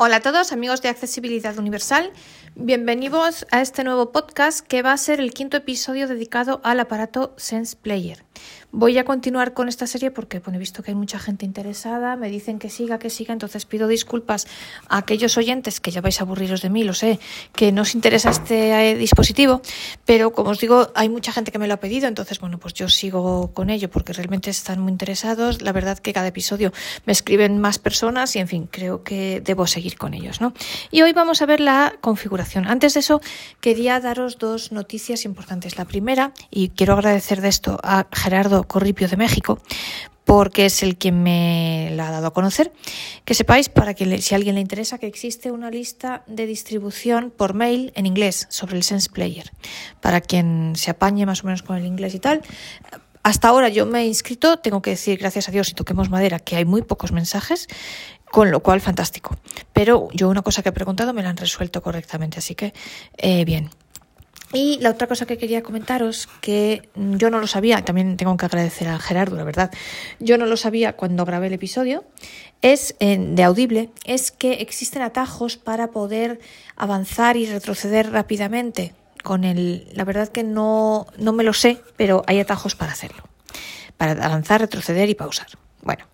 Hola a todos amigos de Accesibilidad Universal, bienvenidos a este nuevo podcast que va a ser el quinto episodio dedicado al aparato Sense Player. Voy a continuar con esta serie porque bueno, he visto que hay mucha gente interesada, me dicen que siga, que siga, entonces pido disculpas a aquellos oyentes que ya vais a aburriros de mí, lo sé, que no os interesa este eh, dispositivo, pero como os digo, hay mucha gente que me lo ha pedido, entonces bueno, pues yo sigo con ello porque realmente están muy interesados. La verdad que cada episodio me escriben más personas y en fin, creo que debo seguir con ellos, ¿no? Y hoy vamos a ver la configuración. Antes de eso, quería daros dos noticias importantes. La primera, y quiero agradecer de esto a Gerardo Corripio de México, porque es el que me la ha dado a conocer. Que sepáis, para que si a alguien le interesa, que existe una lista de distribución por mail en inglés sobre el Sense Player. Para quien se apañe más o menos con el inglés y tal. Hasta ahora yo me he inscrito, tengo que decir, gracias a Dios, y toquemos madera, que hay muy pocos mensajes, con lo cual fantástico. Pero yo una cosa que he preguntado me la han resuelto correctamente, así que eh, bien. Y la otra cosa que quería comentaros, que yo no lo sabía, también tengo que agradecer a Gerardo, la verdad, yo no lo sabía cuando grabé el episodio, es de Audible, es que existen atajos para poder avanzar y retroceder rápidamente. Con el, la verdad que no, no me lo sé, pero hay atajos para hacerlo, para avanzar, retroceder y pausar. Bueno,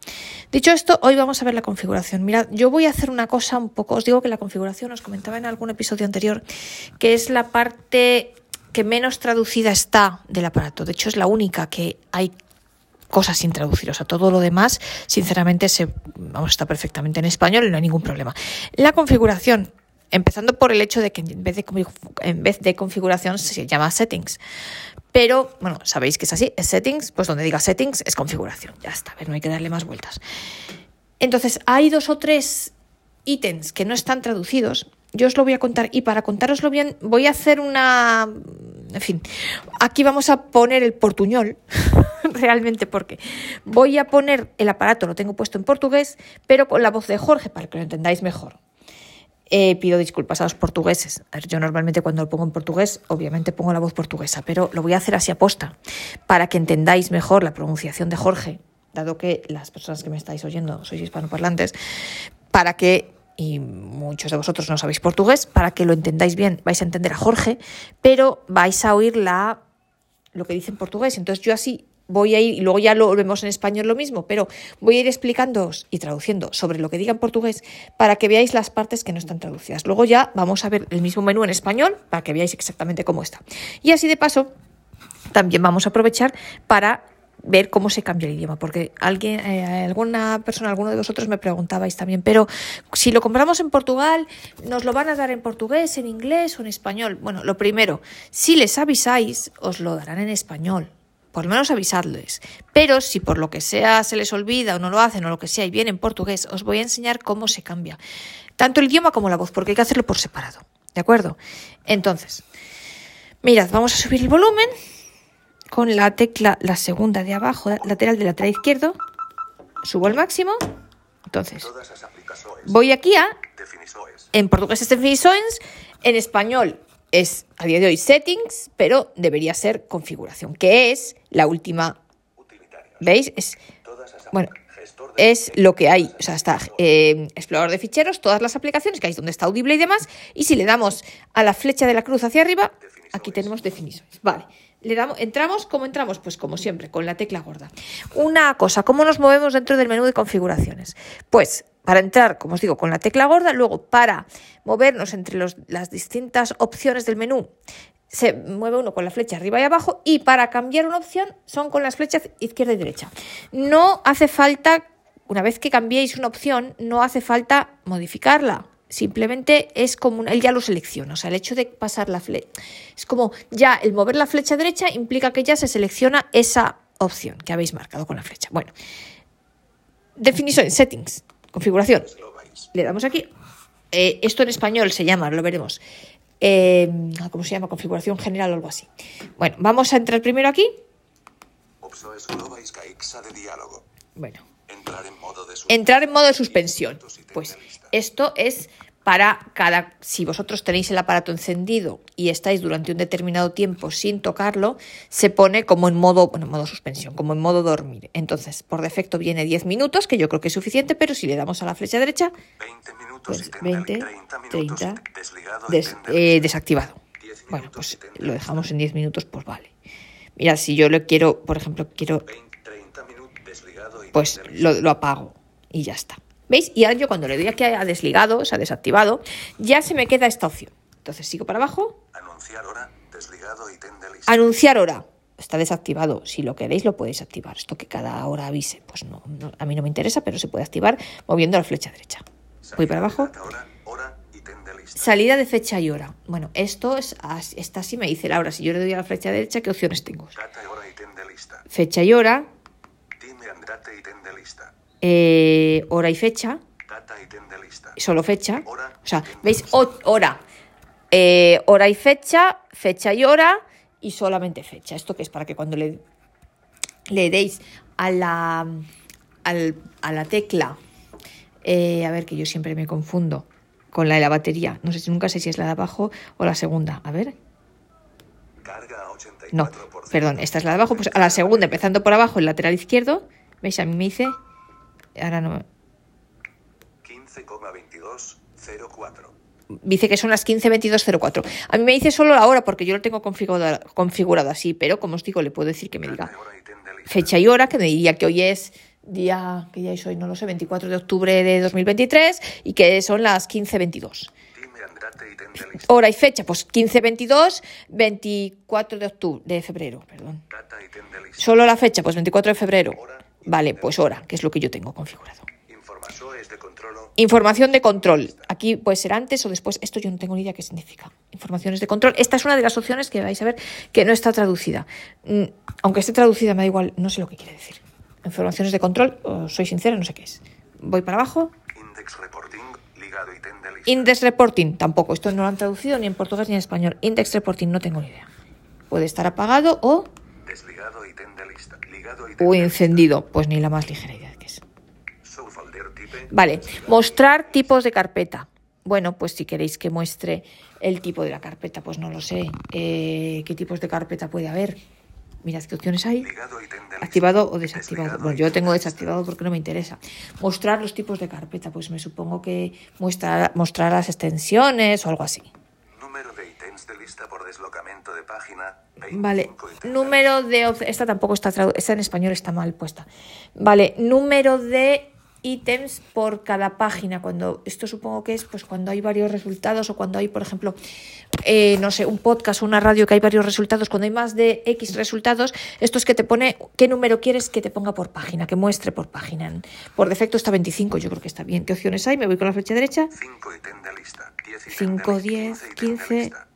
dicho esto, hoy vamos a ver la configuración. Mirad, yo voy a hacer una cosa un poco, os digo que la configuración os comentaba en algún episodio anterior, que es la parte que menos traducida está del aparato. De hecho, es la única que hay cosas sin traducir. O sea, todo lo demás, sinceramente, se, vamos, está perfectamente en español y no hay ningún problema. La configuración, empezando por el hecho de que en vez de, en vez de configuración se llama settings. Pero, bueno, sabéis que es así, es settings, pues donde diga settings es configuración. Ya está, no hay que darle más vueltas. Entonces, hay dos o tres ítems que no están traducidos. Yo os lo voy a contar y para contároslo bien voy a hacer una... En fin, aquí vamos a poner el portuñol, realmente porque voy a poner el aparato, lo tengo puesto en portugués, pero con la voz de Jorge para que lo entendáis mejor. Eh, pido disculpas a los portugueses. yo normalmente cuando lo pongo en portugués, obviamente pongo la voz portuguesa, pero lo voy a hacer así a posta, para que entendáis mejor la pronunciación de Jorge, dado que las personas que me estáis oyendo sois hispanoparlantes, para que, y muchos de vosotros no sabéis portugués, para que lo entendáis bien, vais a entender a Jorge, pero vais a oír la, lo que dice en portugués. Entonces yo así voy a ir, y luego ya lo vemos en español lo mismo, pero voy a ir explicándoos y traduciendo sobre lo que diga en portugués para que veáis las partes que no están traducidas. Luego ya vamos a ver el mismo menú en español para que veáis exactamente cómo está. Y así de paso, también vamos a aprovechar para ver cómo se cambia el idioma, porque alguien, eh, alguna persona, alguno de vosotros me preguntabais también, pero si lo compramos en Portugal, ¿nos lo van a dar en portugués, en inglés o en español? Bueno, lo primero, si les avisáis, os lo darán en español, por lo menos avisadles. Pero si por lo que sea se les olvida o no lo hacen o lo que sea y viene en portugués, os voy a enseñar cómo se cambia. Tanto el idioma como la voz, porque hay que hacerlo por separado. ¿De acuerdo? Entonces, mirad, vamos a subir el volumen con la tecla, la segunda de abajo, lateral del lateral izquierdo. Subo al máximo. Entonces, voy aquí a. En portugués es en español es a día de hoy settings, pero debería ser configuración, que es la última. ¿Veis? Es, bueno, es lo que hay. O sea, está eh, explorador de ficheros, todas las aplicaciones, que hay donde está audible y demás. Y si le damos a la flecha de la cruz hacia arriba, aquí tenemos definiciones. Vale. Le damos, entramos, ¿cómo entramos? Pues como siempre, con la tecla gorda. Una cosa, ¿cómo nos movemos dentro del menú de configuraciones? Pues para entrar, como os digo, con la tecla gorda, luego para movernos entre las distintas opciones del menú, se mueve uno con la flecha arriba y abajo y para cambiar una opción son con las flechas izquierda y derecha. No hace falta, una vez que cambiéis una opción, no hace falta modificarla. Simplemente es como, él ya lo selecciona, o sea, el hecho de pasar la flecha, es como ya el mover la flecha derecha implica que ya se selecciona esa opción que habéis marcado con la flecha. Bueno, definición, settings, configuración. Le damos aquí. Eh, esto en español se llama, lo veremos. Eh, ¿Cómo se llama? Configuración general o algo así. Bueno, vamos a entrar primero aquí. Bueno. Entrar en modo de suspensión. Pues esto es para cada, si vosotros tenéis el aparato encendido y estáis durante un determinado tiempo sin tocarlo, se pone como en modo, bueno, en modo suspensión, como en modo dormir. Entonces, por defecto viene 10 minutos, que yo creo que es suficiente, pero si le damos a la flecha derecha, 20 minutos pues y tendrá 20, 30 minutos 30, desligado des- eh, desactivado. 10 Bueno, pues lo dejamos en 10 minutos, pues vale. Mira, si yo le quiero, por ejemplo, quiero 20, 30 minutos desligado y pues lo apago y ya está. ¿Veis? Y ahora yo cuando le doy aquí a desligado, o sea, desactivado, ya se me queda esta opción. Entonces sigo para abajo, anunciar hora desligado y anunciar hora. Está desactivado. Si lo queréis, lo podéis activar. Esto que cada hora avise. Pues no, no, a mí no me interesa, pero se puede activar moviendo la flecha derecha. Voy para abajo. Hora, hora y tende lista. Salida de fecha y hora. Bueno, esto es está así, me dice Laura. Si yo le doy a la flecha derecha, ¿qué opciones tengo? Data, hora y lista. Fecha y hora, Time Andrate y tende lista. Eh, hora y fecha, solo fecha. O sea, ¿veis? O- hora. Eh, hora y fecha, fecha y hora y solamente fecha. Esto que es para que cuando le, le deis a la, al- a la tecla, eh, a ver que yo siempre me confundo con la de la batería. No sé si nunca sé si es la de abajo o la segunda. A ver. Carga a 84%. No, perdón, esta es la de abajo. Pues a la segunda, empezando por abajo, el lateral izquierdo. ¿Veis? A mí me dice. Ahora no. 15,2204. dice que son las 15.22.04. A mí me dice solo la hora porque yo lo tengo configurado, configurado así, pero como os digo, le puedo decir que me diga fecha y hora, que me diría que hoy es día, que día es hoy, no lo sé, 24 de octubre de 2023 y que son las 15.22. Time Andrate y tende lista. Hora y fecha, pues 15.22, 24 de octubre, de febrero, perdón. Solo la fecha, pues 24 de febrero. Vale, pues hora, que es lo que yo tengo configurado. De. Información de control. Aquí puede ser antes o después. Esto yo no tengo ni idea qué significa. Informaciones de control. Esta es una de las opciones que vais a ver que no está traducida. Mm, Aunque esté traducida, me da igual, no sé lo que quiere decir. Informaciones de control, os soy sincera, no sé qué es. Voy para abajo. Index reporting ligado y tende lista. Index reporting, tampoco. Esto no lo han traducido ni en portugués ni en español. Index reporting, no tengo ni idea. Puede estar apagado o, Desligado y tende lista. Ligado y tende o encendido. Pues ni la más ligera idea de qué es. Vale, mostrar tipos de carpeta. Bueno, pues si queréis que muestre el tipo de la carpeta, pues no lo sé. Eh, ¿Qué tipos de carpeta puede haber? Mirad qué opciones hay. Activado o desactivado. Bueno, yo tengo desactivado porque no me interesa. Mostrar los tipos de carpeta, pues me supongo que muestra, mostrar las extensiones o algo así. Ítems de lista por deslocamiento de página. Vale, 25 y tende número de... Esta tampoco está traducida, esta en español está mal puesta. Vale, número de ítems por cada página. Cuando esto supongo que es pues cuando hay varios resultados o cuando hay, por ejemplo, eh, no sé, un podcast o una radio que hay varios resultados, cuando hay más de X resultados, esto es que te pone qué número quieres que te ponga por página, que muestre por página. Por defecto está 25, yo creo que está bien. ¿Qué opciones hay? Me voy con la flecha derecha. 5 y tende lista. 10 y Cinco, tende lista, diez, 15 y tende 15, lista.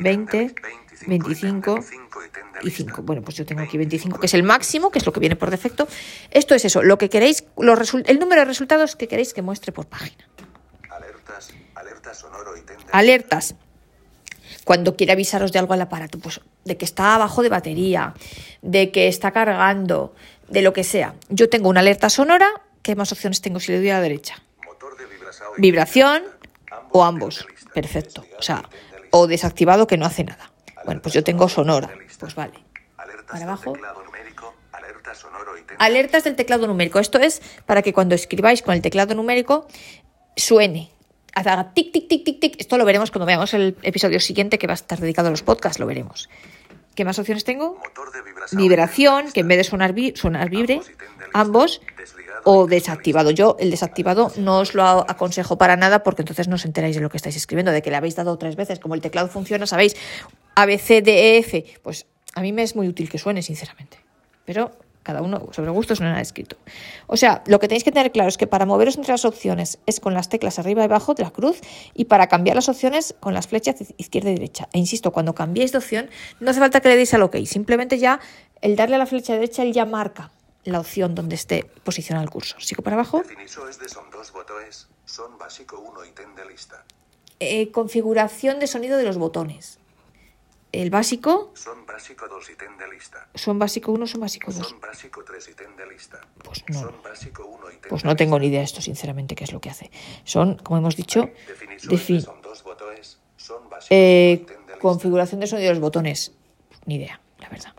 20 y 20, tende lista, 25 25 y tende y lista. 5. Bueno, pues yo tengo aquí 25, que es el máximo, que es lo que viene por defecto. Esto es eso, lo que queréis, los el número de resultados que queréis que muestre por página. Alertas, alerta sonoro y Alertas. Cuando quiere avisaros de algo al aparato, pues de que está abajo de batería, de que está cargando, de lo que sea. Yo tengo una alerta sonora, ¿qué más opciones tengo si le doy a la derecha? motor de vibración o ambos. Perfecto. O sea, O desactivado que no hace nada. Bueno, pues yo tengo sonora. Pues vale. Alertas para del abajo. teclado numérico, alerta sonoro y tende Alertas del teclado numérico. Esto es para que cuando escribáis con el teclado numérico suene. Haga tic, tic, tic, tic, tic. Esto lo veremos cuando veamos el episodio siguiente que va a estar dedicado a los podcasts, lo veremos. ¿Qué más opciones tengo? motor de vibración, que en vez de sonar, vi- sonar vibre, Ambos o desactivado. Yo el desactivado no os lo aconsejo para nada porque entonces no os enteráis de lo que estáis escribiendo, de que le habéis dado tres veces. Como el teclado funciona, sabéis, A, B, C, D, E, F. Pues a mí me es muy útil que suene, sinceramente. Pero cada uno sobre gustos no nada escrito. O sea, lo que tenéis que tener claro es que para moveros entre las opciones es con las teclas arriba y abajo de la cruz y para cambiar las opciones con las flechas izquierda y derecha. E insisto, cuando cambiéis de opción no hace falta que le deis al OK, simplemente ya el darle a la flecha derecha él ya marca la opción donde esté posicionado el cursor. Sigo para abajo. Definisores de son dos botones, son básico 1 y tende lista. Eh, configuración de sonido de los botones. el básico, Son básico 2 ítem de lista. son básico 1, son básico 2. Son básico 3 ítem de lista. Pues no. Son básico 1 ítem Pues de no tengo ni idea esto, sinceramente, qué es lo que hace. Son, como hemos dicho, Definir defi- son dos botones. Son básico eh, ítem de lista. configuración de sonido de los botones. Ni idea, la verdad.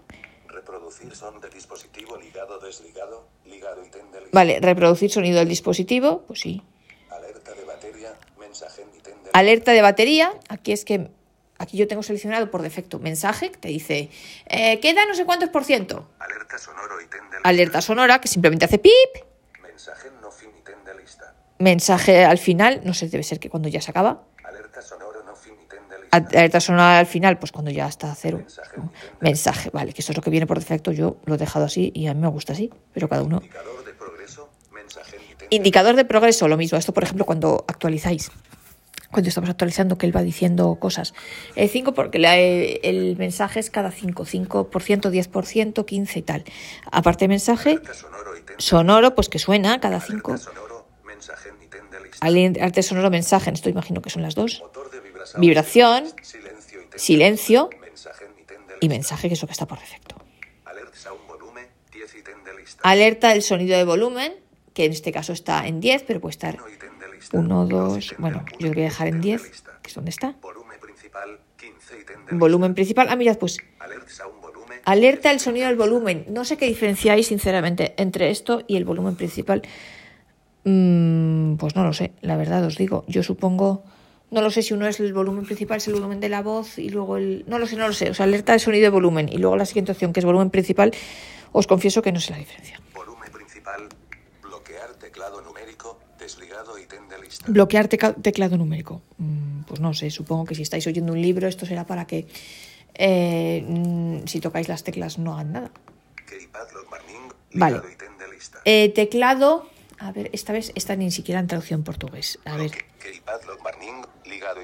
Reproducir son de dispositivo ligado desligado. Ligado ítem de lista. Vale, reproducir sonido del dispositivo, pues sí. Alerta de batería. Mensaje en ítem de Alerta de batería, aquí es que aquí yo tengo seleccionado por defecto mensaje, que te dice, eh, queda no sé cuántos por ciento. Alerta sonoro ítem de lista. Alerta sonora, que simplemente hace pip. Mensaje no fin ítem de lista. Mensaje al final, no sé, debe ser que cuando ya se acaba. Alerta Alerta sonora al final, pues cuando ya está a cero. ¿no? Mensaje, vale, que eso es lo que viene por defecto. Yo lo he dejado así y a mí me gusta así, pero cada uno. Indicador de progreso. Mensaje Indicador de progreso, lo mismo. Esto, por ejemplo, cuando actualizáis. Cuando estamos actualizando, que él va diciendo cosas. El 5, porque la- el mensaje es cada 5, 5%, 10%, 15 y tal. Aparte de mensaje, sonoro sonoro, pues que suena cada 5. Alerta sonoro. Mensaje en ítem de lista. Arte sonoro, mensaje, esto imagino que son las dos. Motor vibración. Silencio y mensaje, que es lo que está por defecto. Alerta sound volumen. 10 ítem de lista. Alerta del sonido de volumen, que en este caso está en 10, pero puede estar Uno ítem de lista. 1, Dos 2, ítem bueno, yo lo voy a dejar en ítem de 10, lista. que es donde está. Volumen principal. 15 ítem de Volumen principal. Ah, mirad, pues alerta el sonido del volumen. No sé qué diferenciáis, sinceramente, entre esto y el volumen principal. Mm, pues no lo sé, la verdad os digo. Yo supongo. No lo sé si uno es el volumen principal, es el volumen de la voz y luego el. No lo sé, no lo sé. O sea, alerta el sonido de volumen y luego la siguiente opción, que es volumen principal, os confieso que no sé la diferencia. Volumen principal. Bloquear teclado numérico. Desligado ítem de lista. Bloquear teca- teclado numérico. Mm, Pues no sé, supongo que si estáis oyendo un libro, esto será para que eh, mm, si tocáis las teclas no hagan nada. Keypad lock warning. Vale. De lista. Eh, teclado, a ver, esta vez está ni siquiera en traducción portugués. A ver, Keypad lock warning.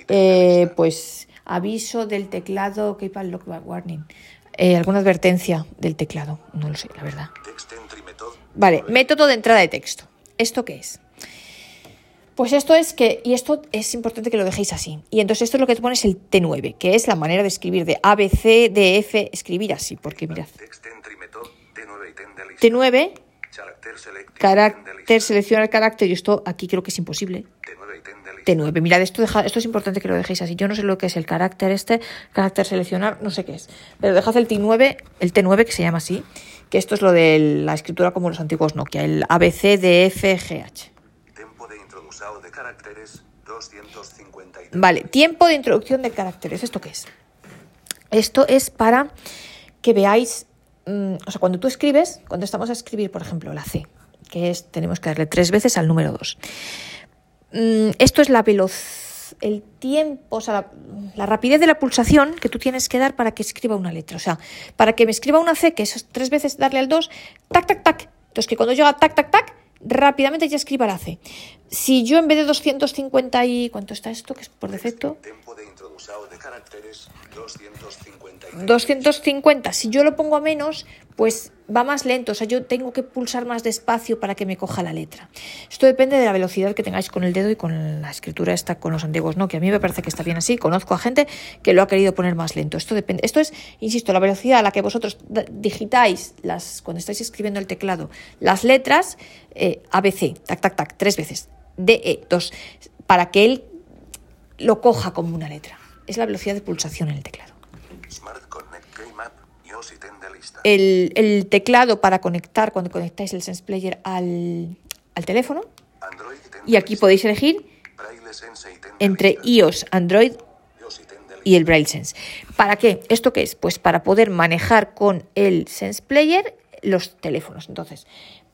Eh, pues aviso del teclado, Keypad Lock Warning. Eh, ¿Alguna advertencia del teclado? No lo sé, la verdad. Text entry method. Vale, método de entrada de texto. ¿Esto qué es? Pues esto es que, y esto es importante que lo dejéis así. Y entonces esto es lo que te pones el T9, que es la manera de escribir de A, B, C, D, F, escribir así, porque mirad. Text entry method. T9 ítem de lista. T9, Character select. ítem de carácter, lista. selecciona el carácter, y esto aquí creo que es imposible. T9 ítem de lista. T9, mirad, esto, deja- esto es importante que lo dejéis así. Yo no sé lo que es el carácter este, carácter seleccionar, no sé qué es. Pero dejad el T9, el T9 que se llama así, que esto es lo de la escritura como los antiguos Nokia, el ABC, D, F, G, H. Tiempo de introducción de caracteres 250 Vale, tiempo de introducción de caracteres. ¿Esto qué es? Esto es para que veáis, mm, o sea, cuando tú escribes, cuando estamos a escribir, por ejemplo, la C, que es, tenemos que darle tres veces al número 2. Esto es la velocidad, el tiempo, o sea, la, rapidez de la pulsación que tú tienes que dar para que escriba una letra. O sea, para que me escriba una C, que es tres veces darle al 2, tac, tac, tac. Entonces, que cuando llega tac, tac, tac, rápidamente ya escriba la C. Si yo en vez de 250 y... ¿Cuánto está esto? Que es por defecto. De caracteres 250 250. Si yo lo pongo a menos, pues va más lento. O sea, yo tengo que pulsar más despacio para que me coja la letra. Esto depende de la velocidad que tengáis con el dedo y con la escritura esta con los antiguos no, que a mí me parece que está bien así. Conozco a gente que lo ha querido poner más lento. Esto depende. Esto es, insisto, la velocidad a la que vosotros digitáis las cuando estáis escribiendo el teclado las letras eh, ABC, tac tac tac, tres veces, DE, dos, para que él lo coja como una letra. Es la velocidad de pulsación en el teclado. Smart Connect Keymap lista. el, el teclado para conectar cuando conectáis el Sense Player al, al teléfono. Android Y aquí podéis elegir entre iOS, Android y el Braille Sense. ¿Para qué? ¿Esto qué es? Pues para poder manejar con el Sense Player los teléfonos. Entonces,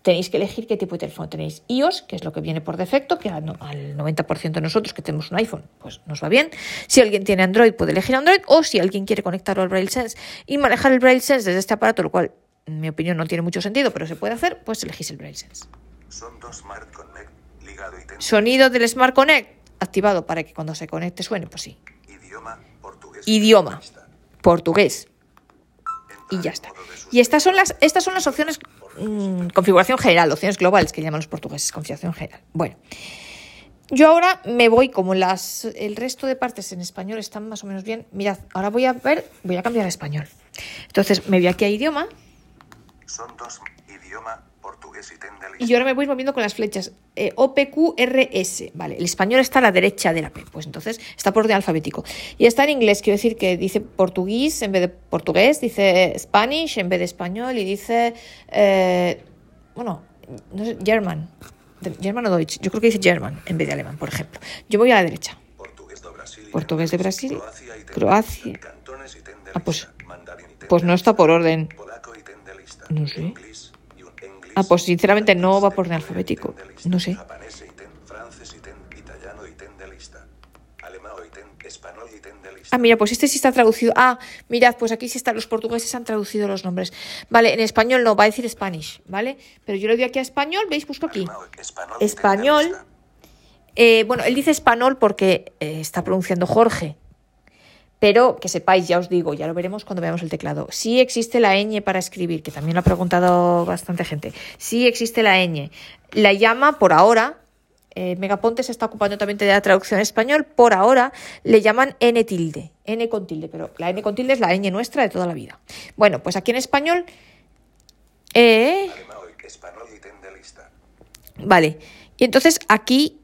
tenéis que elegir qué tipo de teléfono tenéis. iOS, que es lo que viene por defecto, que al no- al 90% de nosotros que tenemos un iPhone, pues nos va bien. Si alguien tiene Android, puede elegir Android. O si alguien quiere conectarlo al Braille Sense y manejar el Braille Sense desde este aparato, lo cual, en mi opinión, no tiene mucho sentido, pero se puede hacer, pues elegís el Braille Sense. Son dos Smart Connect ligado ítem. Sonido del Smart Connect activado para que cuando se conecte suene, pues sí. Idioma portugués. Idioma. Portugués. Y ya está. Y estas son las, estas son las opciones, mm, configuración general, opciones globales que llaman los portugueses, configuración general. Bueno, Yo ahora me voy, como las, el resto de partes en español están más o menos bien. Mirad, ahora voy a ver, voy a cambiar a español. Entonces me voy aquí a idioma Son dos idioma portugués y y yo ahora me voy moviendo con las flechas. Eh, OPQRS, vale. El español está a la derecha de la P, pues entonces está por orden alfabético. Y está en inglés, quiero decir que dice portugués en vez de portugués, dice Spanish en vez de español y dice, eh, bueno, no sé, German. German o Deutsch, yo creo que dice German en vez de alemán, por ejemplo. Yo voy a la derecha. Portugués de Brasil. Portugués de Brasil, Croacia y y Ah, pues- Pues no está por orden y ten de lista. No sé. Ah, pues sinceramente no va por orden alfabético. No sé. Ah, mira, pues este sí está traducido. Ah, mirad, pues aquí sí están los portugueses han traducido los nombres. Vale, en español no, va a decir Spanish, ¿vale? Pero yo le doy aquí a español, ¿veis? Busco aquí. Español. Eh, bueno, él dice español porque eh, está pronunciando Jorge. Pero que sepáis, ya os digo, ya lo veremos cuando veamos el teclado. Sí existe la ñ para escribir, que también lo ha preguntado bastante gente. Sí existe la ñ. La llama por ahora, eh, Megaponte se está ocupando también de la traducción en español, por ahora le llaman N tilde, N con tilde, pero la N con tilde es la ñ nuestra de toda la vida. Bueno, pues aquí en español, eh, vale. Y entonces aquí,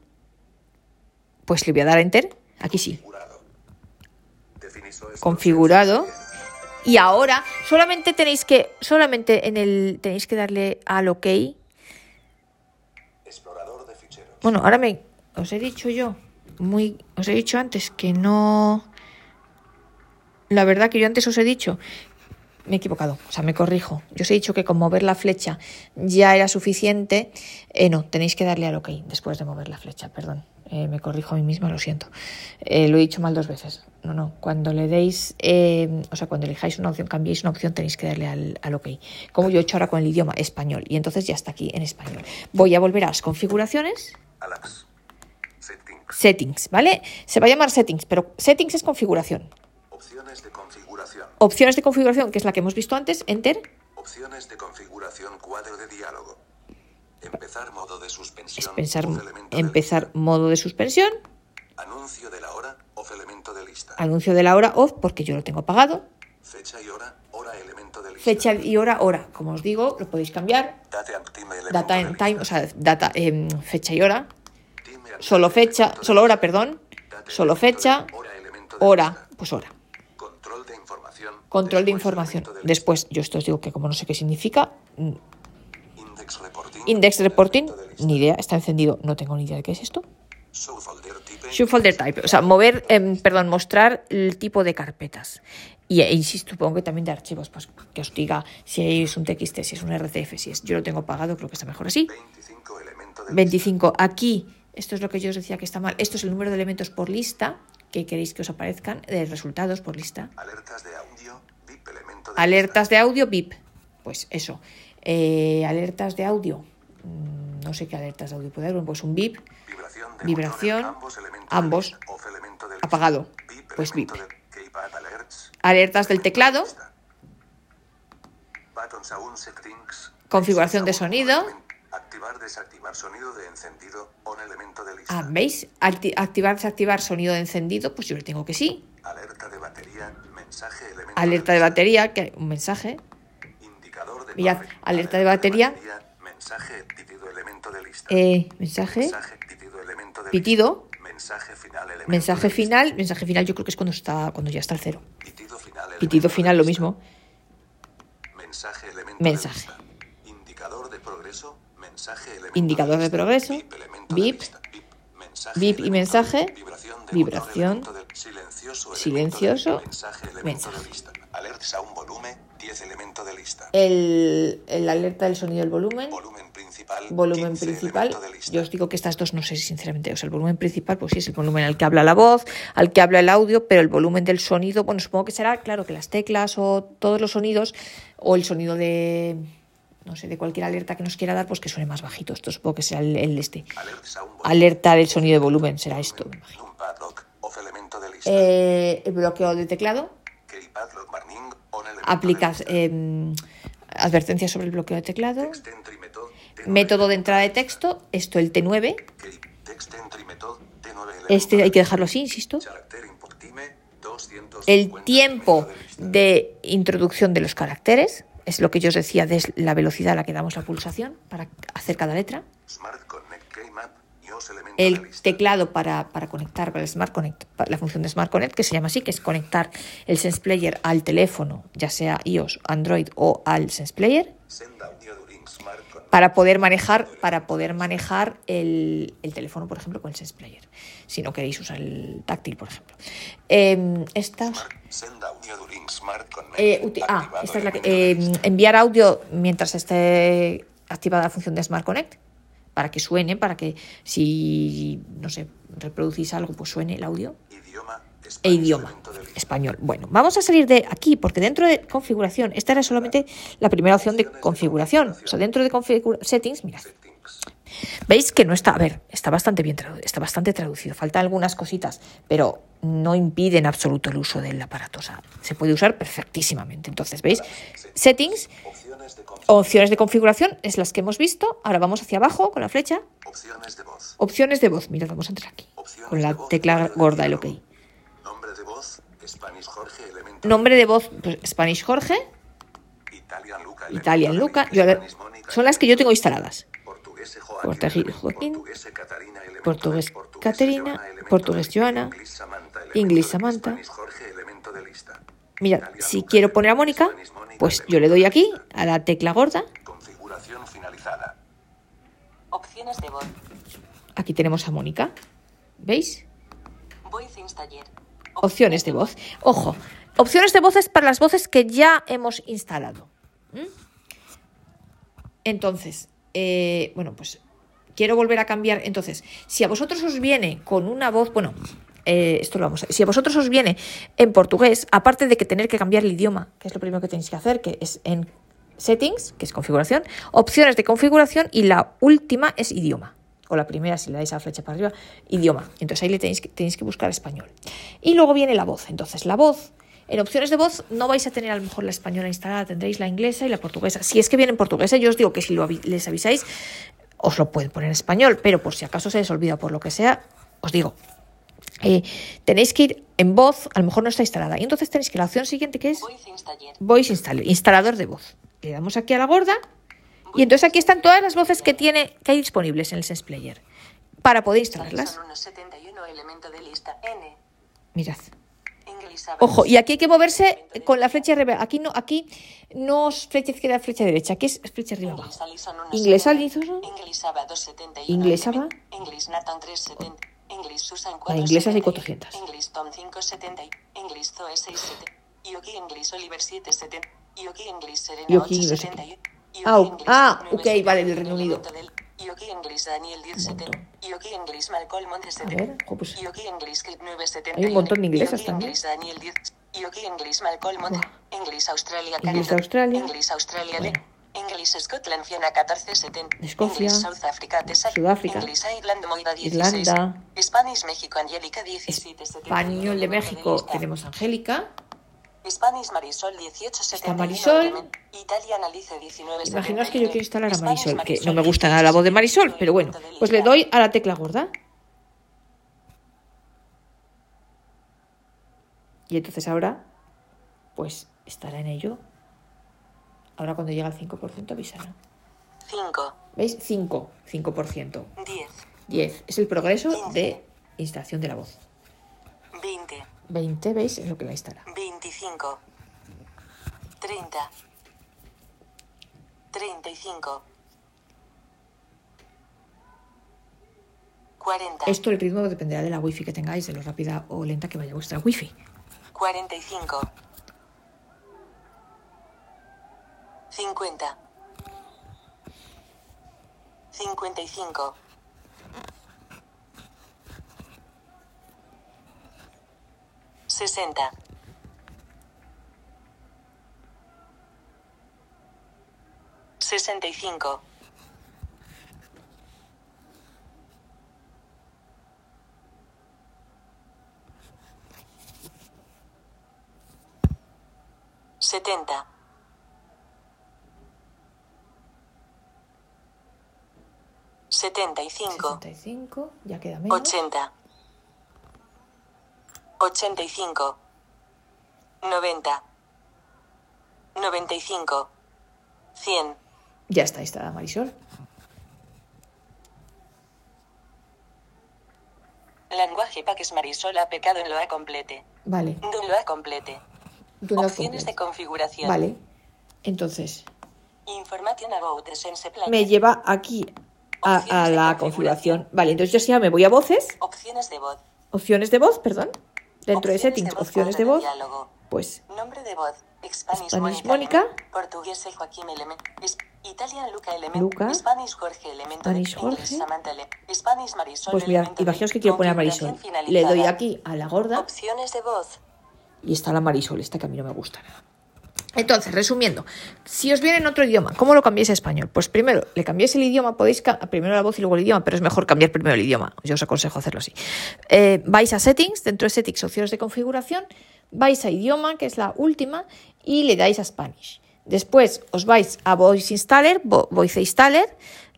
pues le voy a dar a enter, aquí sí. Configurado. Y ahora solamente tenéis que, solamente en el, tenéis que darle al OK. Explorador de ficheros. Bueno, ahora me, os he dicho yo, muy, os he dicho antes que no, la verdad que yo antes os he dicho, me he equivocado, o sea, me corrijo. Yo os he dicho que con mover la flecha ya era suficiente. Eh, no, tenéis que darle al OK después de mover la flecha, perdón. Eh, me corrijo a mí misma, lo siento. Eh, lo he dicho mal dos veces. No, no. Cuando le deis, eh, o sea, cuando elijáis una opción, cambiéis una opción, tenéis que darle al, al OK. Como yo he hecho ahora con el idioma español. Y entonces ya está aquí en español. Voy a volver a las configuraciones. Alas. Settings. Settings, ¿vale? Se va a llamar settings, pero settings es configuración. Opciones de configuración. Opciones de configuración, que es la que hemos visto antes, enter. Opciones de configuración cuadro de diálogo. Empezar modo de Es suspensión. pensar, de empezar modo de suspensión. Anuncio de la hora. Of elemento de lista. anuncio de la hora off, porque yo lo tengo apagado. Fecha y hora. Hora elemento de lista. Fecha y hora, hora. Como os digo, lo podéis cambiar. Date and time elemento Data and time, o sea, data, em, fecha y hora. Solo fecha, solo hora, perdón. Date Solo fecha, hora pues hora. Control de información. Control de Después información. de. Después, yo esto os digo que como no sé qué significa, mm, Index reporting. index ni idea, está encendido, no tengo ni idea de qué es esto. Show folder type. Show folder type, o sea, mover, em, perdón, mostrar el tipo de carpetas. Y e, insisto, supongo que también de archivos, pues que os diga si es un TXT, si es un RCF, si es. Yo lo tengo pagado, creo que está mejor así. 25 elemento de 25. Aquí, esto es lo que yo os decía que está mal. Esto es el número de elementos por lista que queréis que os aparezcan, de resultados por lista. Alertas de audio. VIP elemento de Alertas de audio, VIP. Pues eso. Eh, alertas de audio. Mm, No sé qué alertas de audio puede haber. Pues un VIP. Vibración de ambos de de apagado. Pues VIP. de alerts. Alertas del teclado. Configuración de sonido. element- Activar, desactivar sonido de encendido. On elemento de lista. Ah, ¿veis? Acti- activar, desactivar sonido de encendido. Pues yo le tengo que sí. Alerta de batería. Mensaje elemento Alerta de lista. batería, que un mensaje. Mirad, alerta de batería. Mensaje pitido elemento de lista. Eh, mensaje. Mensaje pitido elemento de Pitido. lista. Mensaje final elemento Mensaje final. Mensaje final yo creo que es cuando está cuando ya está el cero. Pitido final Pitido lo mismo. Mensaje elemento Mensaje. de. Indicador de progreso. Mensaje elemento Indicador de progreso. Mensaje Bip y mensaje. Vibración de silencioso. Silencioso. mensaje. Alerta a un volumen. 10 elemento de lista. El, el alerta del sonido del volumen. Volumen principal. volumen 15 principal. Yo os digo que estas dos no sé sinceramente. O sea, el volumen principal, pues sí, es el volumen al que habla la voz, al que habla el audio, pero el volumen del sonido, bueno, supongo que será, claro, que las teclas o todos los sonidos, o el sonido de, no sé, de cualquier alerta que nos quiera dar, pues que suene más bajito. Esto supongo que será el, el este. Alerta del sonido de volumen, será esto, me imagino. Lista. Eh, el bloqueo de teclado, aplicas eh, advertencias sobre el bloqueo de teclado, Text entry method. T9. método de entrada de texto, esto el T9, Key- Extentry Method T9 Este hay que dejarlo así, insisto. Character input time 250 El tiempo de introducción de los caracteres es lo que yo os decía de la velocidad a la que damos la pulsación para hacer cada letra. Smart Connect el teclado para, para conectar para el Smart Connect, para la función de Smart Connect, que se llama así, que es conectar el Sense Player al teléfono, ya sea iOS, Android o al Sense Player, para poder manejar, para poder manejar el, el teléfono, por ejemplo, con el Sense Player, si no queréis usar el táctil, por ejemplo. Eh, esta, eh, ah, esta es la que, eh, enviar audio mientras esté activada la función de Smart Connect para que suene, para que si, no sé, reproducís algo, pues suene el audio. Idioma. e idioma español. Bueno, vamos a salir de aquí porque dentro de configuración, esta era solamente la primera opción de configuración. O sea, dentro de configura- settings, mirad, veis que no está, a ver, está bastante bien traducido, está bastante traducido, faltan algunas cositas, pero no impide en absoluto el uso del aparato, o sea, se puede usar perfectísimamente. Entonces, ¿veis? Settings, Opciones de, configuración es las que hemos visto. Ahora vamos hacia abajo con la flecha. opciones de voz. Opciones de voz. Mirad, vamos a entrar aquí. Con la tecla gorda, el OK. Nombre de voz. Spanish Jorge. Nombre de voz, pues, Spanish Jorge. Italian Luca. Italian Luca. Yo, son las que yo tengo instaladas. Portugués Joaquín. Joaquín. Portugués Caterina, portugués Joana, English Samantha. Italian si quiero poner a Mónica, pues yo le doy aquí a la tecla gorda. Configuración finalizada. Opciones de voz. Aquí tenemos a Mónica. ¿Veis? Voice Installer. Opciones de voz. Ojo, opciones de voces para las voces que ya hemos instalado. ¿Mm? Entonces, eh, bueno, pues quiero volver a cambiar. Entonces, si a vosotros os viene con una voz, bueno, eh, esto lo vamos a Si a vosotros os viene en portugués, aparte de que tener que cambiar el idioma, que es lo primero que tenéis que hacer, que es en settings, que es configuración, opciones de configuración y la última es idioma. O la primera, si le dais a la flecha para arriba, idioma. Entonces ahí le tenéis que, tenéis que buscar español. Y luego viene la voz. Entonces la voz, en opciones de voz no vais a tener a lo mejor la española instalada, tendréis la inglesa y la portuguesa. Si es que viene en portuguesa, yo os digo que si lo les avisáis, os lo pueden poner en español, pero por si acaso se les olvida por lo que sea, os digo, eh, tenéis que ir en voz, a lo mejor no está instalada. Y entonces tenéis que la opción siguiente que es Voice Installer. Voice Installer, instalador de voz. Le damos aquí a la gorda y entonces aquí están todas las voces que tiene que hay disponibles en el Sense Player para poder instalarlas. Son unos 71 elemento de lista N. Mirad. Ojo, y aquí hay que moverse con la flecha arriba. Aquí no, aquí no es flecha izquierda, flecha derecha. Aquí es flecha arriba. Inglés Alison. Inglés ABA 271. Inglés ABA. Inglés Nathan 370. Inglés Susan La inglesa 471. 400. Inglés Tom 570. Inglés Zoe 67. Yogi Inglés Oliver 770. Yogi Inglés Serena Yogi, no sé 871. Yogi Ah, ah, 970, ok, vale, del Reino Unido. Yogi Inglés Daniel 1070. Yogi Inglés Malcolm 1170. A ver, ojo, pues- Yogi Inglés Kate 970. Hay un montón de inglesas también. Inglés Daniel 10. Yogi Inglés Malcolm 11. Inglés Australia Canadá. Australia. Inglés Australia Bueno. Scotland 1470. Escocia. South Africa. Sudáfrica. Inglés Ireland Moira 16. Irlanda. Spanish México Angélica 17. Español de México tenemos Angélica. Spanish Marisol 1871. Está Marisol. Italian Alice 19. Imaginaos que yo quiero instalar a Marisol, que no me gusta nada la voz de Marisol, pero bueno, pues le doy a la tecla gorda. Y entonces ahora, pues estará en ello. Ahora cuando llega al 5% avisará. 5. ¿Veis? 5, 5%. 10. 10. Es el progreso de instalación de la voz. 20. 20, ¿veis? Es lo que la instala. 25. 30. 35. 40. Esto el ritmo dependerá de la wifi que tengáis, de lo rápida o lenta que vaya vuestra wifi. 45. 50. 55. 60. 65. 70. 75, 65, ya queda menos. 80, 85, 90, 95, 100, Ya está instalada Marisol. lenguaje Paques Marisol ha pecado en lo A complete. Vale. Don lo A complete. Do Opciones de complete. configuración. Vale. Entonces, Information about the sense plan. me lleva aquí a, la configuración. Vale, entonces yo ya me voy a voces. Opciones de voz. Opciones de voz, perdón. Dentro de settings, opciones de voz. Pues Nombre de voz. Spanish, Spanish Mónica. Portugués Joaquín Element. Luca Element. Luca. Spanish Jorge Element. Spanish English Jorge. Samantha Ele- Spanish Marisol. Pues mira, imaginaos que quiero poner a Marisol. Le doy aquí a la gorda Opciones de voz. y está la Marisol, esta que a mí no me gusta nada. Entonces, resumiendo, si os viene en otro idioma, ¿cómo lo cambiáis a español? Pues primero, le cambiáis el idioma, podéis primero la voz y luego el idioma, pero es mejor cambiar primero el idioma. Yo os aconsejo hacerlo así. Eh, vais a Settings, dentro de Settings, opciones de configuración, vais a idioma, que es la última, y le dais a Spanish. Después os vais a Voice Installer, Vo- Voice Installer,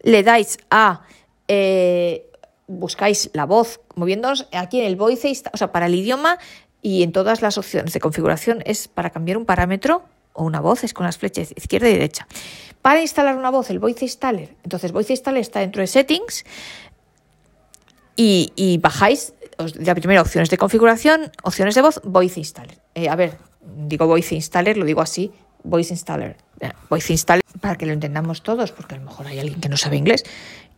le dais a eh, buscáis la voz moviéndonos aquí en el voice, o sea, para el idioma y en todas las opciones de configuración es para cambiar un parámetro o una voz, es con las flechas izquierda y derecha. Para instalar una voz, el voice installer, entonces voice installer está dentro de settings y, bajáis os, la primera opciones de configuración, opciones de voz, voice installer. Eh, a ver, digo voice installer, lo digo así, voice installer. Eh, Voice installer para que lo entendamos todos, porque a lo mejor hay alguien que no sabe inglés.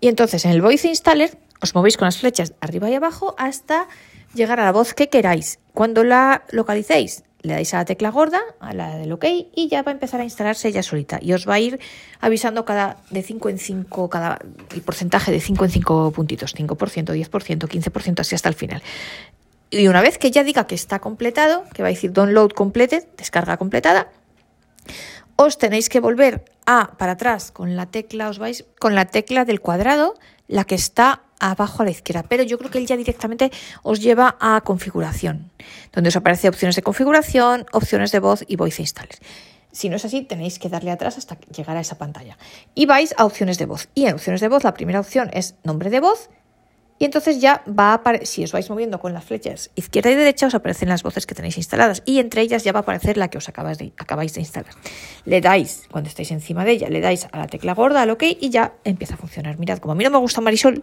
Y entonces en el voice installer os movéis con las flechas arriba y abajo hasta llegar a la voz que queráis. Cuando la localicéis, le dais a la tecla gorda, a la del OK, y ya va a empezar a instalarse ella solita. Y os va a ir avisando cada de 5 en 5, cada el porcentaje de 5 en 5 puntitos, 5%, 10%, 15%, así hasta el final. Y una vez que ya diga que está completado, que va a decir download completed, descarga completada, os tenéis que volver a para atrás con la tecla, os vais con la tecla del cuadrado, la que está abajo a la izquierda, pero yo creo que él ya directamente os lleva a configuración, donde os aparece opciones de configuración, opciones de voz y voice installer. Si no es así, tenéis que darle atrás hasta llegar a esa pantalla. Y vais a opciones de voz. Y en opciones de voz, la primera opción es nombre de voz. Y entonces ya va a aparecer, si os vais moviendo con las flechas izquierda y derecha, os aparecen las voces que tenéis instaladas. Y entre ellas ya va a aparecer la que os acabáis de, acabáis de instalar. Le dais, cuando estáis encima de ella, le dais a la tecla gorda, al OK, y ya empieza a funcionar. Mirad, como a mí no me gusta Marisol,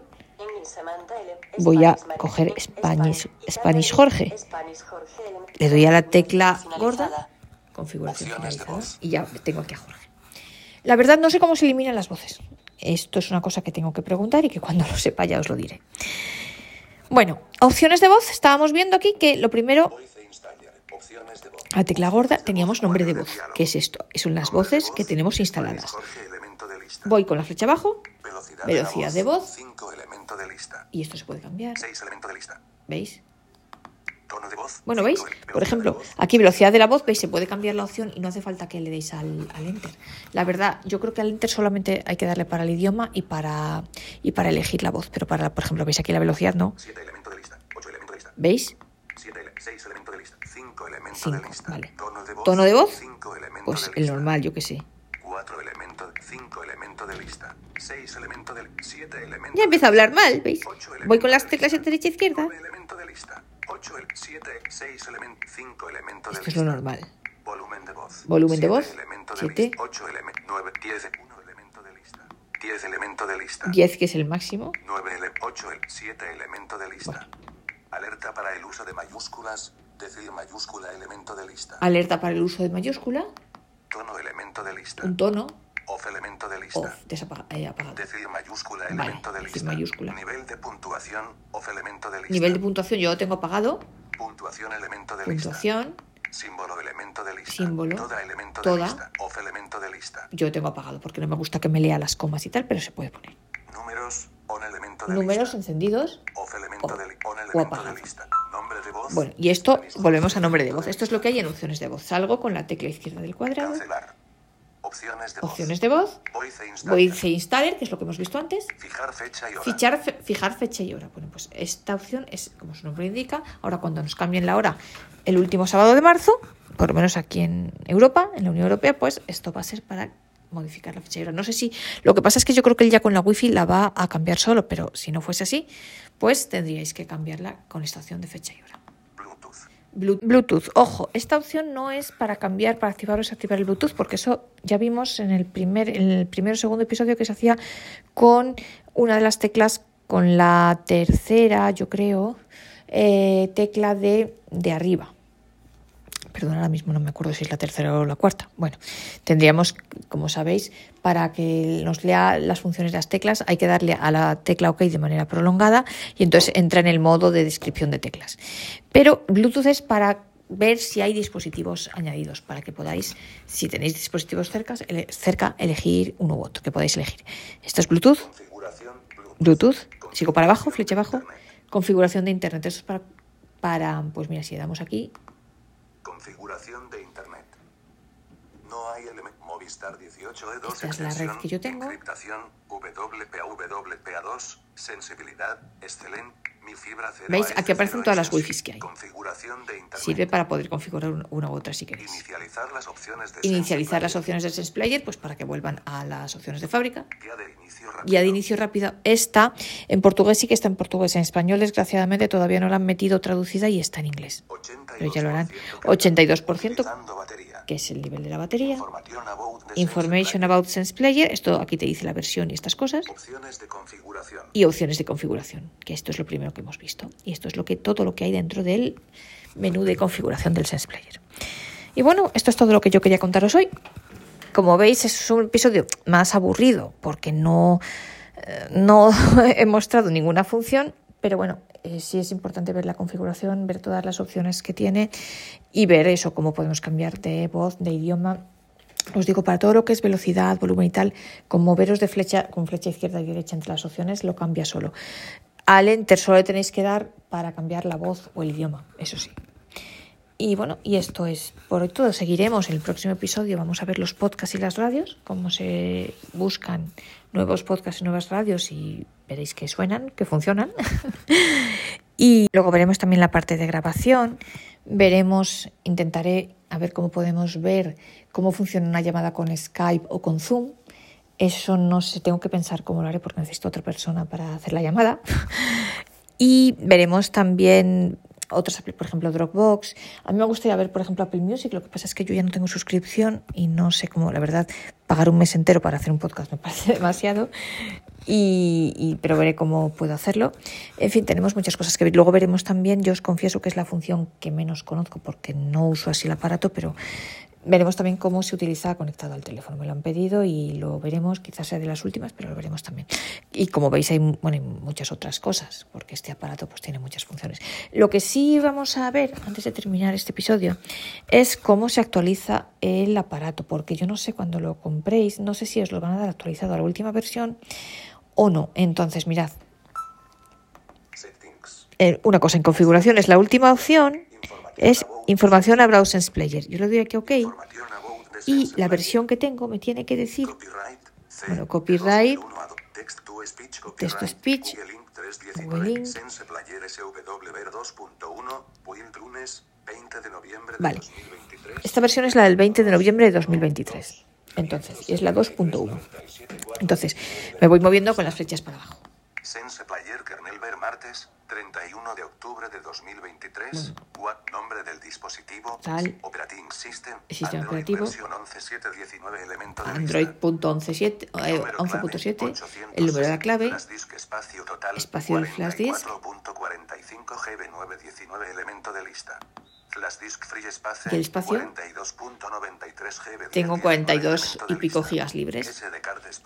Voy a coger Spanish- Jorge. Le doy a la tecla gorda, configuración finalizada, y ya tengo aquí a Jorge. La verdad no sé cómo se eliminan las voces. Esto es una cosa que tengo que preguntar y que cuando lo sepa ya os lo diré. Bueno, opciones de voz. Estábamos viendo aquí que lo primero, Voice installer. Opciones de voz. a tecla gorda, teníamos nombre de voz. ¿Qué es esto? Son las voces que tenemos instaladas. Jorge, elemento de lista. Voy con la flecha abajo Velocidad, velocidad de voz. 5 elemento de lista. y esto se puede cambiar. 6 elemento de lista. ¿Veis? Tono de voz. Bueno, ¿veis? Por ejemplo, aquí velocidad de la voz, ¿veis? Se puede cambiar la opción y no hace falta que le deis al, al enter. La verdad, yo creo que al enter solamente hay que darle para el idioma y para, y para elegir la voz. Pero para, por ejemplo, ¿veis aquí la velocidad? No. 7 elemento de lista. 8 elemento de lista. ¿Veis? 6 elemento de lista. 5 elemento Cinco, de lista. vale. Tono de voz. ¿Tono de voz? 5 elemento Pues de el normal, yo que sé. 4 elemento, 5 elemento de lista. 6 elemento de 7 elemento Ya empieza a hablar mal, ¿veis? Voy con las de teclas derecha e izquierda. 9 elemento de lista. 8, 7, 6 elemento, 5 elemento de Esto es lo normal. Volumen de voz. Volumen de Siete voz. elemento de lista. 8 elemento, 9, 10, 1 elemento de lista. 10 elemento de lista. 10, que es el máximo. 9, 8, 7 elemento de lista. Alerta para el uso de mayúsculas. Decir mayúscula elemento de lista. Alerta para el uso de mayúscula. Tono elemento de lista. Un tono. Off elemento de lista. Off, eh, apagado. Decir mayúscula Vale, elemento de decir lista. mayúscula. Nivel de puntuación. Off elemento de lista. Nivel de puntuación yo lo tengo apagado. Puntuación elemento de Puntuación lista. Símbolo elemento de lista. Símbolo. Toda elemento Toda. de lista. Off elemento de lista. yo lo tengo apagado porque no me gusta que me lea las comas y tal, pero se puede poner. Números. On elemento de Números lista. encendidos. Off elemento o- de, on o elemento de lista. Nombre de voz. Bueno, y esto, volvemos a nombre de voz. Esto es lo que hay en opciones de voz. Salgo con la tecla izquierda del cuadrado. Cancelar. Opciones de voz. Opciones de voz. Voice installer. Voice installer, que es lo que hemos visto antes. Fijar fecha y hora. Fichar, fe- fijar fecha y hora. Bueno, pues esta opción es, como su nombre indica, ahora cuando nos cambien la hora el último sábado de marzo, por lo menos aquí en Europa, en la Unión Europea, pues esto va a ser para modificar la fecha y hora. No sé si. Lo que pasa es que yo creo que él ya con la wifi la va a cambiar solo, pero si no fuese así, pues tendríais que cambiarla con esta opción de fecha y hora. Bluetooth. Ojo, esta opción no es para cambiar, para activar o desactivar el Bluetooth, porque eso ya vimos en el primer, en el primer o segundo episodio que se hacía con una de las teclas, con la tercera, yo creo, eh, tecla de, de arriba. Perdón, ahora mismo no me acuerdo si es la tercera o la cuarta. Bueno, tendríamos, como sabéis, para que nos lea las funciones de las teclas, hay que darle a la tecla OK de manera prolongada y entonces entra en el modo de descripción de teclas. Pero Bluetooth es para ver si hay dispositivos añadidos, para que podáis, si tenéis dispositivos cerca, ele- cerca elegir uno u otro, que podáis elegir. Esto es Bluetooth, Configuración Bluetooth. Sigo para abajo, flecha abajo, configuración de Internet. Esto es para, para, pues mira, si le damos aquí, Configuración de Internet. No hay elemento. Movistar 18E2 Esta es la red extensión, que yo tengo. Encriptación, WPA, WPA2, sensibilidad, excelente, mi fibra 0 ¿Veis? Aquí aparecen todas las wifis que hay. Sirve para poder configurar una, u otra si queréis. Inicializar las opciones de Inicializar las Sense opciones del Sense Player, pues para que vuelvan a las opciones de fábrica. Guía de inicio rápido. Guía de inicio rápido está en portugués, sí que está en portugués. En español, desgraciadamente, todavía no la han metido traducida y está en inglés. Pero ya lo harán. 82%, Utilizando batería. Que es el nivel de la batería. Information about Player. Sense Player, esto aquí te dice la versión y estas cosas. Opciones de configuración. Y opciones de configuración, que esto es lo primero que hemos visto. Y esto es lo que todo lo que hay dentro del menú de configuración del Sense Player. Y bueno, esto es todo lo que yo quería contaros hoy. Como veis, es un episodio más aburrido porque no, eh, no he mostrado ninguna función, pero bueno, eh, sí es importante ver la configuración, ver todas las opciones que tiene y ver eso, cómo podemos cambiar de voz, de idioma. Os digo, para todo lo que es velocidad, volumen y tal, con moveros de flecha, con flecha izquierda y derecha entre las opciones, lo cambia solo. Al enter solo le tenéis que dar para cambiar la voz o el idioma, eso sí. Y bueno, y esto es por hoy todo. Seguiremos en el próximo episodio. Vamos a ver los podcasts y las radios, cómo se buscan nuevos podcasts y nuevas radios y veréis que suenan, que funcionan. y luego veremos también la parte de grabación. Veremos, intentaré a ver cómo podemos ver cómo funciona una llamada con Skype o con Zoom. Eso no sé, tengo que pensar cómo lo haré porque necesito otra persona para hacer la llamada. Y veremos también otras, por ejemplo, Dropbox. A mí me gustaría ver, por ejemplo, Apple Music. Lo que pasa es que yo ya no tengo suscripción y no sé cómo, la verdad, pagar un mes entero para hacer un podcast me parece demasiado. Y, pero veré cómo puedo hacerlo. En fin, tenemos muchas cosas que ver. Luego veremos también, yo os confieso que es la función que menos conozco porque no uso así el aparato, pero veremos también cómo se utiliza conectado al teléfono. Me lo han pedido y lo veremos, quizás sea de las últimas, pero lo veremos también. Y como veis hay, bueno, hay muchas otras cosas, porque este aparato pues tiene muchas funciones. Lo que sí vamos a ver antes de terminar este episodio es cómo se actualiza el aparato, porque yo no sé cuando lo compréis, no sé si os lo van a dar actualizado a la última versión o no. Entonces, mirad, eh, una cosa en configuración es la última opción, es información a Browser Player. Yo le doy aquí OK y la versión que tengo me tiene que decir. Bueno, copyright, 2001 ad- Text to speech. text to copyright, speech, Google Inc. 319, Google Inc. Sense Player SWR 2.1. Point lunes 20 de noviembre de Vale. 2023. Esta versión es la del 20 de noviembre de 2023. Entonces, y es la 2.1. Entonces, me voy moviendo con las flechas para abajo. Sense Player Kernel Ver martes 31 de octubre de 2023. What nombre del dispositivo. Tal. Operating System. Sistema Android operativo. versión 11.7.19 elemento de Android lista. punto 11.7, Número 11.7, clave, el número de la clave, disk, espacio total, espacio del flash disk. 44.45 GB919 elemento de lista. ¿Y el espacio? 42.93 GB. Tengo 42 y pico gigas libres.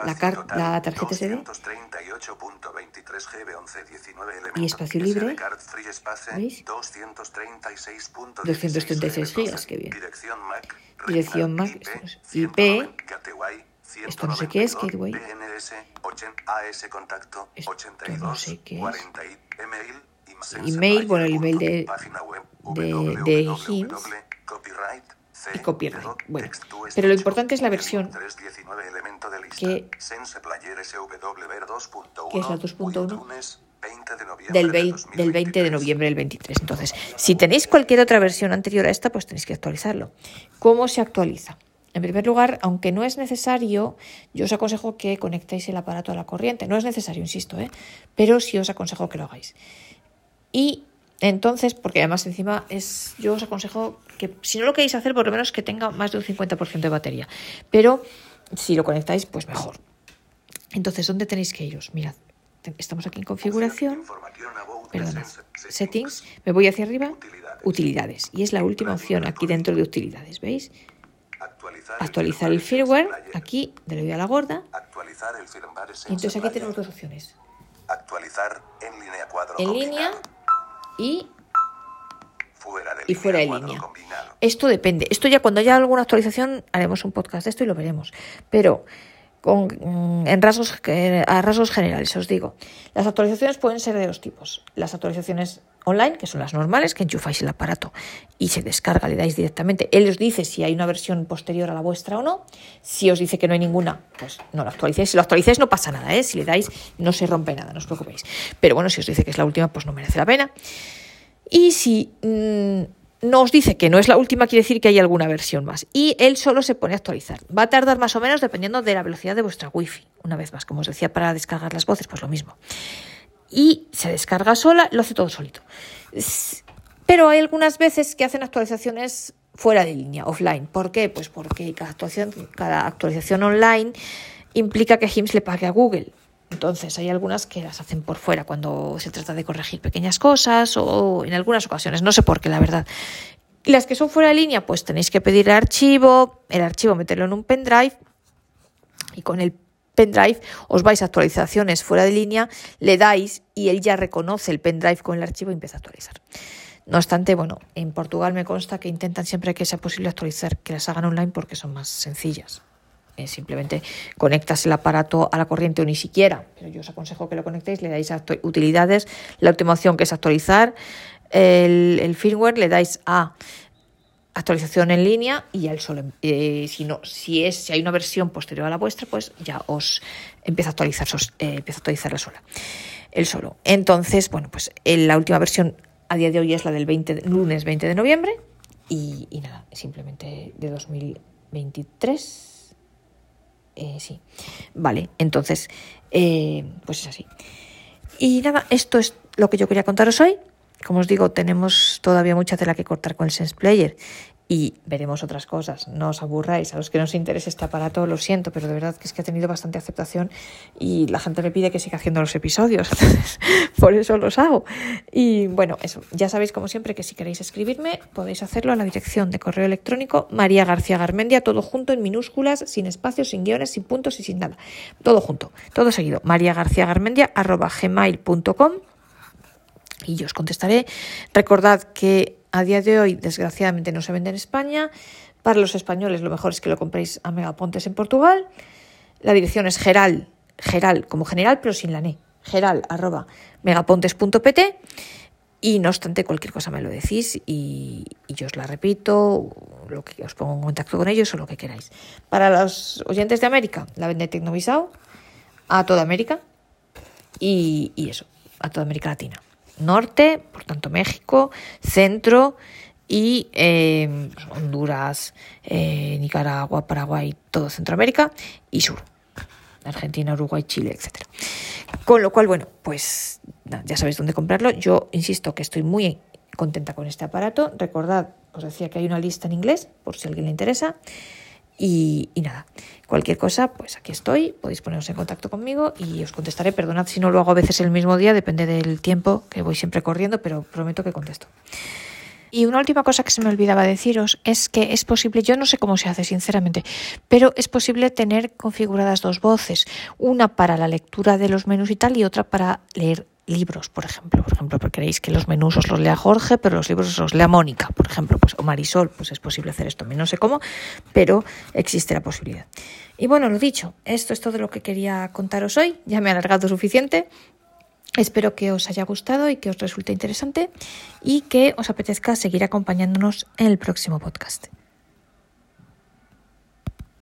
La car- tarjeta SD. 238.23 GB 1119 elemento. Y espacio libre. ¿Veis? 236.16 236 gigas, qué bien. Dirección MAC. IP, Esto no sé qué es, 192, gateway. DNS, 80, AS contacto, Esto 82, no sé qué es. 40, email, bueno, el email de- de- de Y copyright, bueno. Pero lo importante es la versión 319 elemento de lista, que- Sense Player SWR 2.1, que es la 2.1 lunes 20 de noviembre del de 20, del 20 de 2023. noviembre del 23. Entonces, si tenéis cualquier otra versión anterior a esta, pues tenéis que actualizarlo. ¿Cómo se actualiza? En primer lugar, aunque no es necesario, yo os aconsejo que conectéis el aparato a la corriente. No es necesario, insisto, ¿eh? pero sí os aconsejo que lo hagáis. Y entonces, porque además encima es, yo os aconsejo que si no lo queréis hacer, por lo menos que tenga más de un 50% de batería. Pero si lo conectáis, pues mejor. Entonces, ¿dónde tenéis que iros? Mirad, estamos aquí en configuración, perdona, settings, me voy hacia arriba, utilidades. Y es la última opción aquí dentro de utilidades, ¿veis? Actualizar el firmware, aquí le doy a la gorda. Y entonces aquí tenemos dos opciones. Actualizar en línea 4 En línea y fuera de y fuera de línea. Esto depende. Esto ya cuando haya alguna actualización haremos un podcast de esto y lo veremos. Pero con, mm, en rasgos, a rasgos generales os digo, las actualizaciones pueden ser de dos tipos. Las actualizaciones online, que son las normales, que enchufáis el aparato y se descarga, le dais directamente. Él os dice si hay una versión posterior a la vuestra o no. Si os dice que no hay ninguna, pues no la actualicéis. Si lo actualizáis no pasa nada, ¿eh? si le dais no se rompe nada, no os preocupéis. Pero bueno, si os dice que es la última, pues no merece la pena. Y si mm, no os dice que no es la última, quiere decir que hay alguna versión más. Y él solo se pone a actualizar. Va a tardar más o menos dependiendo de la velocidad de vuestra wifi. Una vez más, como os decía, para descargar las voces, pues lo mismo. Y se descarga sola, lo hace todo solito. Pero hay algunas veces que hacen actualizaciones fuera de línea, offline. ¿Por qué? Pues porque cada actualización, cada actualización online implica que HIMS le pague a Google. Entonces, hay algunas que las hacen por fuera cuando se trata de corregir pequeñas cosas o en algunas ocasiones, no sé por qué, la verdad. Las que son fuera de línea, pues tenéis que pedir el archivo, el archivo meterlo en un pendrive y con el pendrive os vais a actualizaciones fuera de línea, le dais y él ya reconoce el pendrive con el archivo y empieza a actualizar. No obstante, bueno, en Portugal me consta que intentan siempre que sea posible actualizar, que las hagan online porque son más sencillas. Eh, simplemente conectas el aparato a la corriente o ni siquiera, pero yo os aconsejo que lo conectéis, le dais a utilidades, la última opción que es actualizar el, firmware, le dais a actualización en línea y ya el solo, eh, si no, si es, si hay una versión posterior a la vuestra, pues ya os empieza a actualizar, eh, empieza a actualizar la sola, el solo. Entonces, bueno, pues la última versión a día de hoy es la del 20 lunes 20 de noviembre y, y nada, simplemente de 2023 eh, sí. Vale, entonces, eh, pues es así. Y nada, esto es lo que yo quería contaros hoy. Como os digo, tenemos todavía mucha tela que cortar con el Sense Player y veremos otras cosas. No os aburráis. A los que no os interese este aparato, lo siento, pero de verdad que es que ha tenido bastante aceptación y la gente me pide que siga haciendo los episodios. Entonces, por eso los hago. Y bueno, eso. Ya sabéis, como siempre, que si queréis escribirme, podéis hacerlo a la dirección de correo electrónico María García Garmendia, todo junto en minúsculas, sin espacios, sin guiones, sin puntos y sin nada. Todo junto, todo seguido. María García Garmendia, arroba gmail.com y yo os contestaré. Recordad que a día de hoy, desgraciadamente, no se vende en España. Para los españoles, lo mejor es que lo compréis a Megapontes en Portugal. La dirección es geral, geral como general, pero sin la ne. Geral arroba megapontes.pt. Y no obstante, cualquier cosa me lo decís y, yo os la repito, lo que os pongo en contacto con ellos o lo que queráis. Para los oyentes de América, la vende Tecnovisao a toda América y eso, a toda América Latina norte, por tanto México, centro y eh, Honduras, eh, Nicaragua, Paraguay, todo Centroamérica y sur. Argentina, Uruguay, Chile, etc. Con lo cual, bueno, pues ya sabéis dónde comprarlo. Yo insisto que estoy muy contenta con este aparato. Recordad, os decía que hay una lista en inglés, por si a alguien le interesa. Y, nada, cualquier cosa, pues aquí estoy, podéis poneros en contacto conmigo y os contestaré. Perdonad si no lo hago a veces el mismo día, depende del tiempo que voy siempre corriendo, pero prometo que contesto. Y una última cosa que se me olvidaba deciros es que es posible, yo no sé cómo se hace sinceramente, pero es posible tener configuradas dos voces, una para la lectura de los menús y tal y otra para leer libros, por ejemplo. Por ejemplo, porque queréis que los menús os los lea Jorge, pero los libros os los lea Mónica, por ejemplo, pues, o Marisol, pues es posible hacer esto. No sé cómo, pero existe la posibilidad. Y bueno, lo dicho, esto es todo lo que quería contaros hoy. Ya me he alargado suficiente. Espero que os haya gustado y que os resulte interesante y que os apetezca seguir acompañándonos en el próximo podcast.